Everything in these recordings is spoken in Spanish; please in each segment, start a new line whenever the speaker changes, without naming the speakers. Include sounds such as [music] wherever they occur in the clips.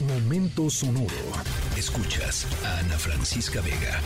Momento sonoro. Escuchas a Ana Francisca Vega.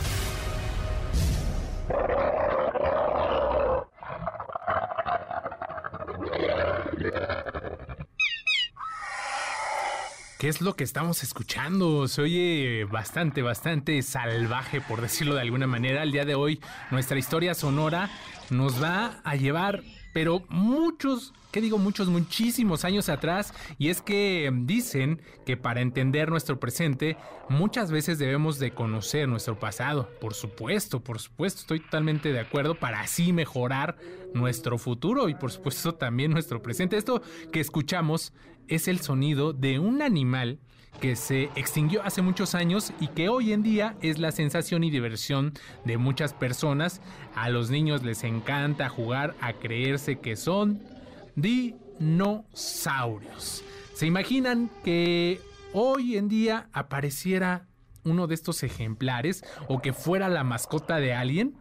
¿Qué es lo que estamos escuchando? Se oye bastante, bastante salvaje, por decirlo de alguna manera. El día de hoy, nuestra historia sonora nos va a llevar, pero muchos, ¿qué digo muchos? Muchísimos años atrás. Y es que dicen que para entender nuestro presente, muchas veces debemos de conocer nuestro pasado. Por supuesto, por supuesto, estoy totalmente de acuerdo para así mejorar nuestro futuro y por supuesto [laughs] también nuestro presente. Esto que escuchamos es el sonido de un animal que se extinguió hace muchos años y que hoy en día es la sensación y diversión de muchas personas. A los niños les encanta jugar a creerse que son dinosaurios. ¿Se imaginan que hoy en día apareciera uno de estos ejemplares o que fuera la mascota de alguien?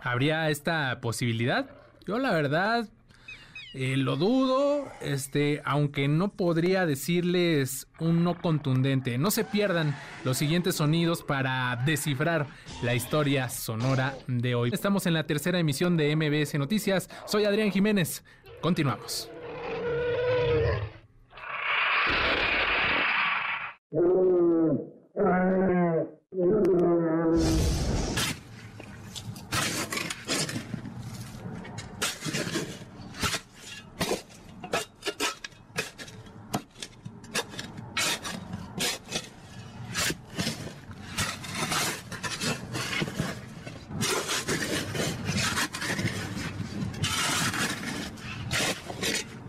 ¿Habría esta posibilidad? Yo la verdad eh, lo dudo, este, aunque no podría decirles un no contundente. No se pierdan los siguientes sonidos para descifrar la historia sonora de hoy. Estamos en la tercera emisión de MBS Noticias. Soy Adrián Jiménez. Continuamos.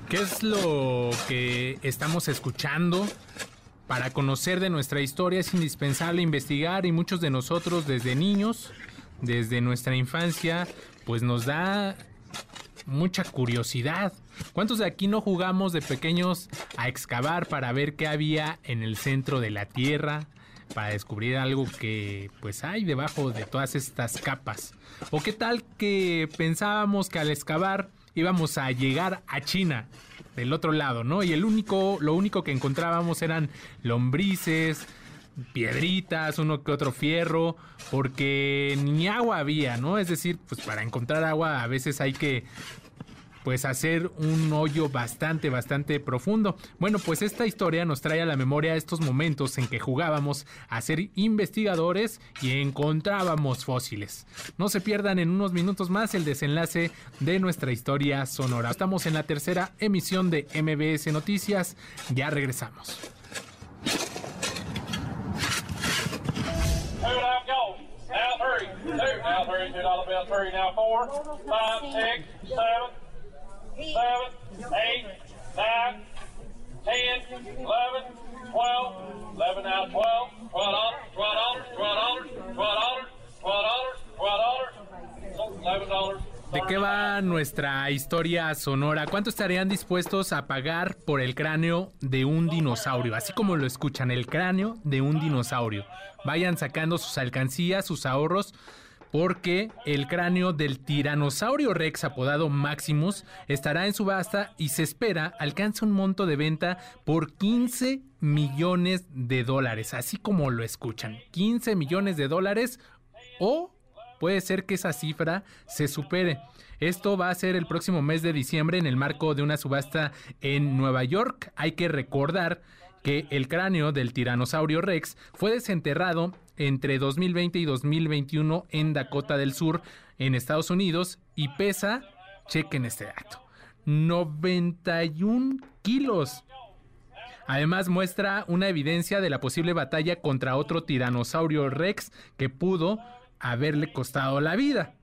¿Qué es lo que estamos escuchando? Para conocer de nuestra historia es indispensable investigar y muchos de nosotros desde niños, desde nuestra infancia, pues nos da mucha curiosidad. ¿Cuántos de aquí no jugamos de pequeños a excavar para ver qué había en el centro de la Tierra? Para descubrir algo que pues hay debajo de todas estas capas. ¿O qué tal que pensábamos que al excavar íbamos a llegar a China del otro lado, ¿no? Y el único, lo único que encontrábamos eran lombrices, piedritas, uno que otro fierro, porque ni agua había, ¿no? Es decir, pues para encontrar agua a veces hay que pues hacer un hoyo bastante, bastante profundo. Bueno, pues esta historia nos trae a la memoria estos momentos en que jugábamos a ser investigadores y encontrábamos fósiles. No se pierdan en unos minutos más el desenlace de nuestra historia sonora. Estamos en la tercera emisión de MBS Noticias. Ya regresamos.
11, 8, 9, 10, 11, 12, 11 out
¿De qué va nuestra historia sonora? ¿Cuánto estarían dispuestos a pagar por el cráneo de un dinosaurio? Así como lo escuchan, el cráneo de un dinosaurio. Vayan sacando sus alcancías, sus ahorros porque el cráneo del tiranosaurio rex apodado Maximus estará en subasta y se espera alcance un monto de venta por 15 millones de dólares, así como lo escuchan, 15 millones de dólares o puede ser que esa cifra se supere. Esto va a ser el próximo mes de diciembre en el marco de una subasta en Nueva York. Hay que recordar que el cráneo del tiranosaurio Rex fue desenterrado entre 2020 y 2021 en Dakota del Sur, en Estados Unidos, y pesa, chequen este dato, 91 kilos. Además muestra una evidencia de la posible batalla contra otro tiranosaurio Rex que pudo haberle costado la vida.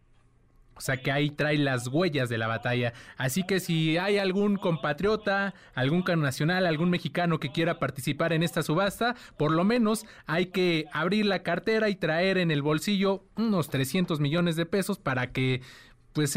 O sea que ahí trae las huellas de la batalla. Así que si hay algún compatriota, algún nacional, algún mexicano que quiera participar en esta subasta, por lo menos hay que abrir la cartera y traer en el bolsillo unos 300 millones de pesos para que pues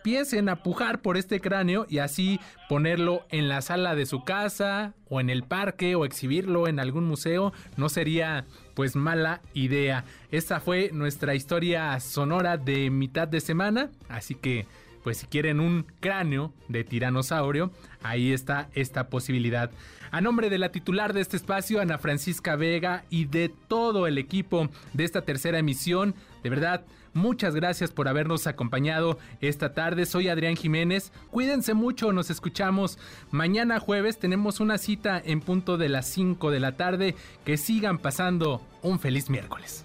empiecen a pujar por este cráneo y así ponerlo en la sala de su casa o en el parque o exhibirlo en algún museo no sería pues mala idea. Esta fue nuestra historia sonora de mitad de semana, así que pues si quieren un cráneo de tiranosaurio, ahí está esta posibilidad. A nombre de la titular de este espacio, Ana Francisca Vega, y de todo el equipo de esta tercera emisión, de verdad, muchas gracias por habernos acompañado esta tarde. Soy Adrián Jiménez. Cuídense mucho, nos escuchamos mañana jueves. Tenemos una cita en punto de las 5 de la tarde. Que sigan pasando un feliz miércoles.